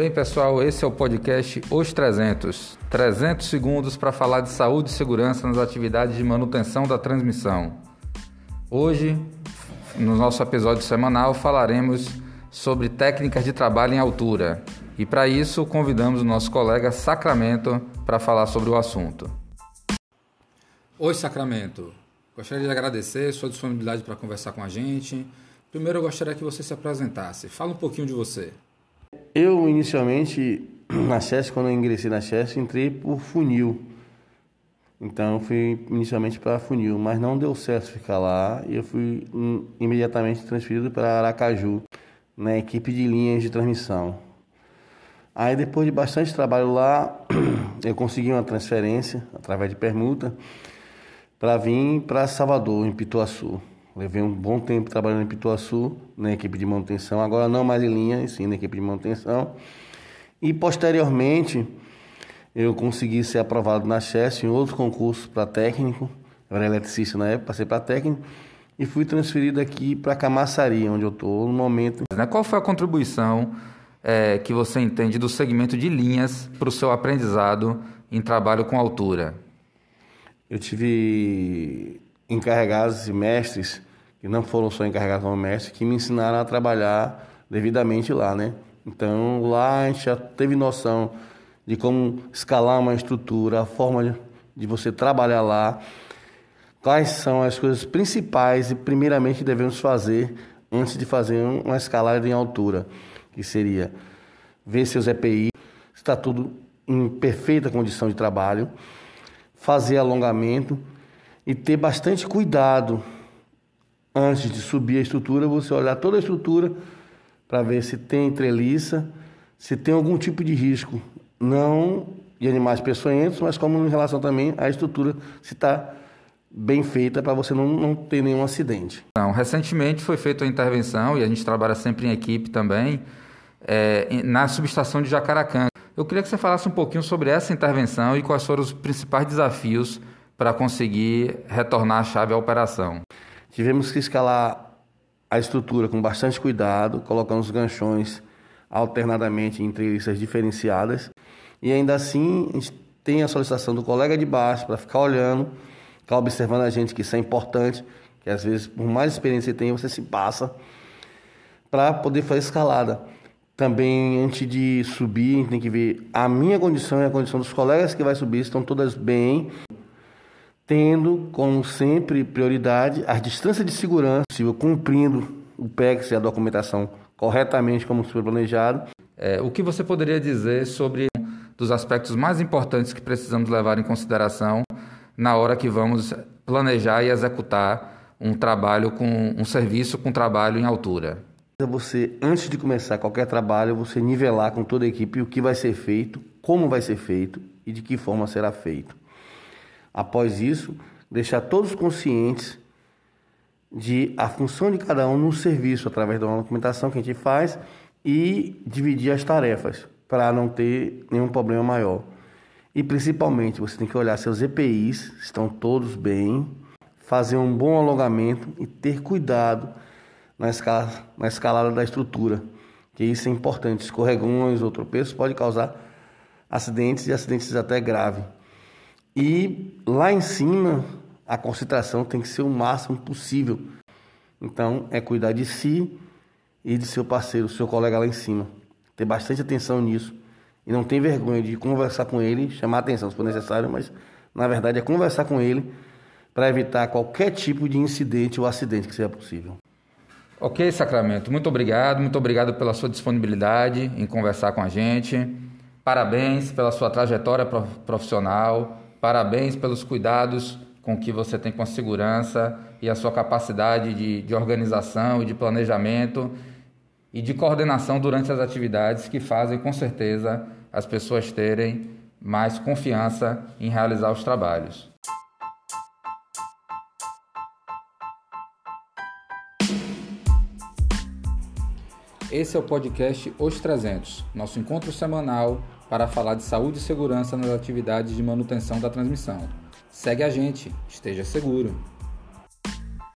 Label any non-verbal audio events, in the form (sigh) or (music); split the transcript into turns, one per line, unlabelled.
Bem, pessoal, esse é o podcast Os 300. 300 segundos para falar de saúde e segurança nas atividades de manutenção da transmissão. Hoje, no nosso episódio semanal, falaremos sobre técnicas de trabalho em altura. E para isso, convidamos o nosso colega Sacramento para falar sobre o assunto. Oi, Sacramento. Gostaria de agradecer sua disponibilidade para conversar com a gente. Primeiro, eu gostaria que você se apresentasse. Fala um pouquinho de você.
Eu, inicialmente, (clears throat) na Chess, quando eu ingressei na Chess, entrei por funil. Então, eu fui inicialmente para funil, mas não deu certo ficar lá e eu fui um, imediatamente transferido para Aracaju, na equipe de linhas de transmissão. Aí, depois de bastante trabalho lá, (clears throat) eu consegui uma transferência através de permuta para vir para Salvador, em Pituaçu. Levei um bom tempo trabalhando em Pituaçu, na equipe de manutenção, agora não mais em linha, sim na equipe de manutenção. E posteriormente, eu consegui ser aprovado na Chess em outros concursos para técnico, eu era eletricista na época, passei para técnico, e fui transferido aqui para Camaçari, onde eu estou no momento.
Né, qual foi a contribuição é, que você entende do segmento de linhas para o seu aprendizado em trabalho com altura?
Eu tive encarregados e mestres, que não foram só encarregados como mestres, que me ensinaram a trabalhar devidamente lá, né? Então lá a gente já teve noção de como escalar uma estrutura, a forma de você trabalhar lá, quais são as coisas principais e primeiramente devemos fazer antes de fazer uma escalada em altura, que seria ver seus EPI, está tudo em perfeita condição de trabalho, fazer alongamento e ter bastante cuidado antes de subir a estrutura, você olhar toda a estrutura para ver se tem treliça, se tem algum tipo de risco, não de animais peçonhentos, mas como em relação também à estrutura, se está bem feita para você não, não ter nenhum acidente.
Recentemente foi feita a intervenção e a gente trabalha sempre em equipe também é, na subestação de Jacaracã. Eu queria que você falasse um pouquinho sobre essa intervenção e quais foram os principais desafios para conseguir retornar a chave à operação.
Tivemos que escalar a estrutura com bastante cuidado, colocando os ganchões alternadamente em treliças diferenciadas. E ainda assim, a gente tem a solicitação do colega de baixo para ficar olhando, ficar observando a gente, que isso é importante, que às vezes, por mais experiência que você você se passa para poder fazer escalada. Também, antes de subir, tem que ver a minha condição e a condição dos colegas que vai subir, estão todas bem, tendo, como sempre, prioridade as distâncias de segurança, cumprindo o PEX e a documentação corretamente como foi planejado.
É, o que você poderia dizer sobre dos aspectos mais importantes que precisamos levar em consideração na hora que vamos planejar e executar um trabalho com um serviço com trabalho em altura?
Você, antes de começar qualquer trabalho, você nivelar com toda a equipe o que vai ser feito, como vai ser feito e de que forma será feito. Após isso, deixar todos conscientes de a função de cada um no serviço através da documentação que a gente faz e dividir as tarefas para não ter nenhum problema maior. E principalmente, você tem que olhar seus EPIs, estão todos bem, fazer um bom alongamento e ter cuidado na, escala, na escalada da estrutura, que isso é importante. Escorregões ou tropeços pode causar acidentes e acidentes até graves. E lá em cima, a concentração tem que ser o máximo possível. Então, é cuidar de si e de seu parceiro, seu colega lá em cima. Ter bastante atenção nisso. E não tem vergonha de conversar com ele, chamar atenção se for necessário, mas na verdade é conversar com ele para evitar qualquer tipo de incidente ou acidente que seja possível.
Ok, Sacramento, muito obrigado, muito obrigado pela sua disponibilidade em conversar com a gente. Parabéns pela sua trajetória profissional, parabéns pelos cuidados com que você tem com a segurança e a sua capacidade de, de organização e de planejamento e de coordenação durante as atividades que fazem com certeza as pessoas terem mais confiança em realizar os trabalhos. Esse é o podcast Os 300, nosso encontro semanal para falar de saúde e segurança nas atividades de manutenção da transmissão. Segue a gente, esteja seguro.